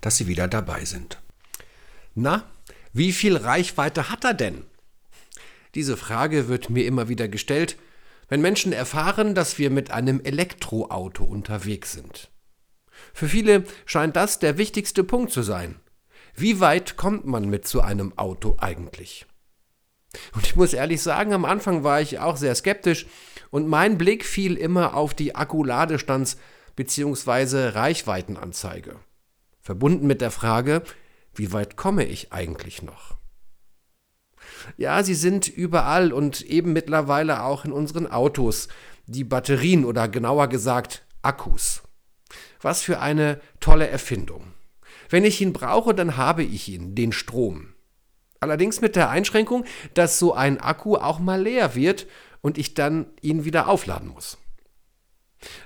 dass Sie wieder dabei sind. Na, wie viel Reichweite hat er denn? Diese Frage wird mir immer wieder gestellt, wenn Menschen erfahren, dass wir mit einem Elektroauto unterwegs sind. Für viele scheint das der wichtigste Punkt zu sein. Wie weit kommt man mit so einem Auto eigentlich? Und ich muss ehrlich sagen, am Anfang war ich auch sehr skeptisch und mein Blick fiel immer auf die Akkuladestands- bzw. Reichweitenanzeige. Verbunden mit der Frage, wie weit komme ich eigentlich noch? Ja, sie sind überall und eben mittlerweile auch in unseren Autos, die Batterien oder genauer gesagt Akkus. Was für eine tolle Erfindung. Wenn ich ihn brauche, dann habe ich ihn, den Strom. Allerdings mit der Einschränkung, dass so ein Akku auch mal leer wird und ich dann ihn wieder aufladen muss.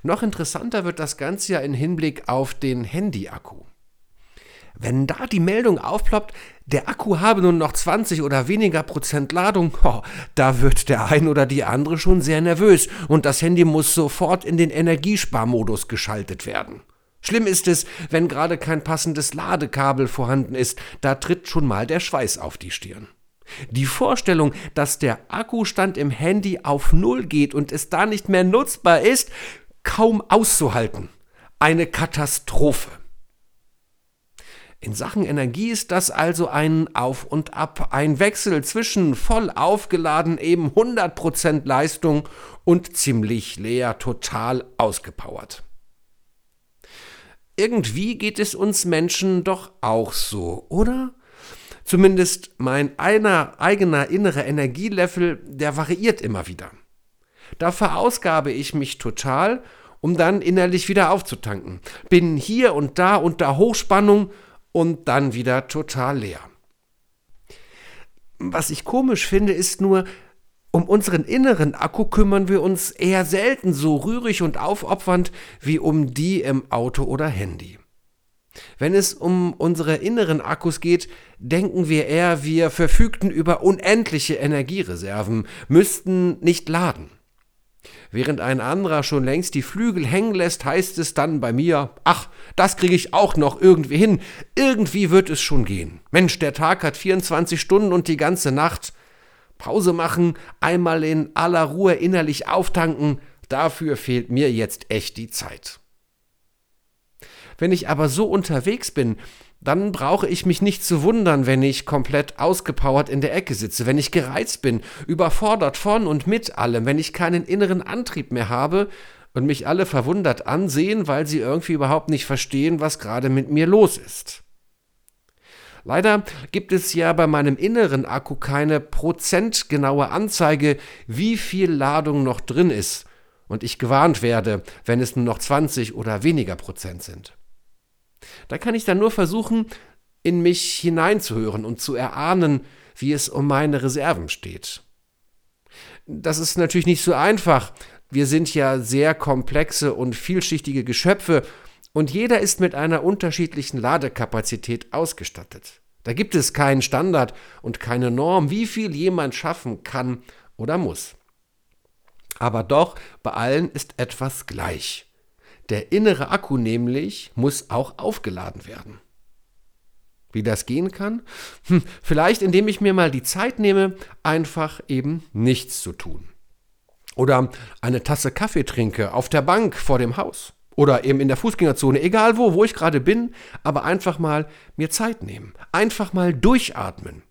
Noch interessanter wird das Ganze ja in Hinblick auf den Handy-Akku. Wenn da die Meldung aufploppt, der Akku habe nun noch 20 oder weniger Prozent Ladung, oh, da wird der ein oder die andere schon sehr nervös und das Handy muss sofort in den Energiesparmodus geschaltet werden. Schlimm ist es, wenn gerade kein passendes Ladekabel vorhanden ist, da tritt schon mal der Schweiß auf die Stirn. Die Vorstellung, dass der Akkustand im Handy auf Null geht und es da nicht mehr nutzbar ist, kaum auszuhalten. Eine Katastrophe. In Sachen Energie ist das also ein Auf und Ab, ein Wechsel zwischen voll aufgeladen eben 100% Leistung und ziemlich leer, total ausgepowert. Irgendwie geht es uns Menschen doch auch so, oder? Zumindest mein einer, eigener innerer Energielevel, der variiert immer wieder. Da verausgabe ich mich total, um dann innerlich wieder aufzutanken. Bin hier und da unter Hochspannung und dann wieder total leer. Was ich komisch finde, ist nur, um unseren inneren Akku kümmern wir uns eher selten so rührig und aufopfernd wie um die im Auto oder Handy. Wenn es um unsere inneren Akkus geht, denken wir eher, wir verfügten über unendliche Energiereserven, müssten nicht laden. Während ein anderer schon längst die Flügel hängen lässt, heißt es dann bei mir, ach, das kriege ich auch noch irgendwie hin, irgendwie wird es schon gehen. Mensch, der Tag hat 24 Stunden und die ganze Nacht, Pause machen, einmal in aller Ruhe innerlich auftanken, dafür fehlt mir jetzt echt die Zeit. Wenn ich aber so unterwegs bin, dann brauche ich mich nicht zu wundern, wenn ich komplett ausgepowert in der Ecke sitze, wenn ich gereizt bin, überfordert von und mit allem, wenn ich keinen inneren Antrieb mehr habe und mich alle verwundert ansehen, weil sie irgendwie überhaupt nicht verstehen, was gerade mit mir los ist. Leider gibt es ja bei meinem inneren Akku keine prozentgenaue Anzeige, wie viel Ladung noch drin ist und ich gewarnt werde, wenn es nur noch 20 oder weniger Prozent sind. Da kann ich dann nur versuchen, in mich hineinzuhören und zu erahnen, wie es um meine Reserven steht. Das ist natürlich nicht so einfach. Wir sind ja sehr komplexe und vielschichtige Geschöpfe und jeder ist mit einer unterschiedlichen Ladekapazität ausgestattet. Da gibt es keinen Standard und keine Norm, wie viel jemand schaffen kann oder muss. Aber doch, bei allen ist etwas gleich. Der innere Akku nämlich muss auch aufgeladen werden. Wie das gehen kann? Hm, vielleicht indem ich mir mal die Zeit nehme, einfach eben nichts zu tun. Oder eine Tasse Kaffee trinke auf der Bank vor dem Haus oder eben in der Fußgängerzone, egal wo, wo ich gerade bin, aber einfach mal mir Zeit nehmen, einfach mal durchatmen.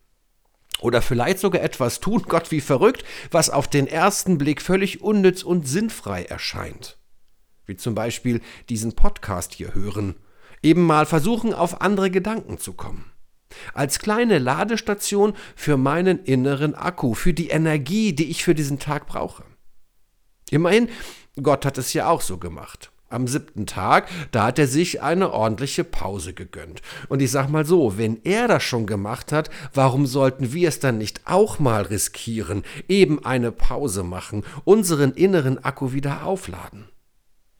Oder vielleicht sogar etwas tun, Gott wie verrückt, was auf den ersten Blick völlig unnütz und sinnfrei erscheint. Wie zum Beispiel diesen Podcast hier hören, eben mal versuchen, auf andere Gedanken zu kommen. Als kleine Ladestation für meinen inneren Akku, für die Energie, die ich für diesen Tag brauche. Immerhin, Gott hat es ja auch so gemacht. Am siebten Tag, da hat er sich eine ordentliche Pause gegönnt. Und ich sag mal so, wenn er das schon gemacht hat, warum sollten wir es dann nicht auch mal riskieren, eben eine Pause machen, unseren inneren Akku wieder aufladen?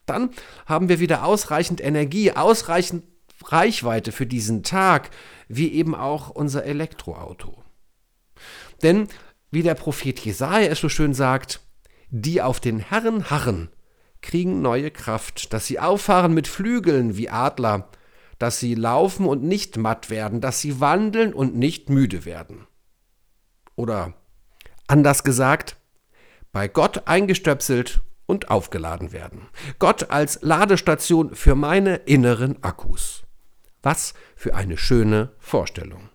Dann haben wir wieder ausreichend Energie, ausreichend Reichweite für diesen Tag, wie eben auch unser Elektroauto. Denn, wie der Prophet Jesaja es so schön sagt, die auf den Herrn harren, kriegen neue Kraft, dass sie auffahren mit Flügeln wie Adler, dass sie laufen und nicht matt werden, dass sie wandeln und nicht müde werden. Oder anders gesagt, bei Gott eingestöpselt und aufgeladen werden. Gott als Ladestation für meine inneren Akkus. Was für eine schöne Vorstellung.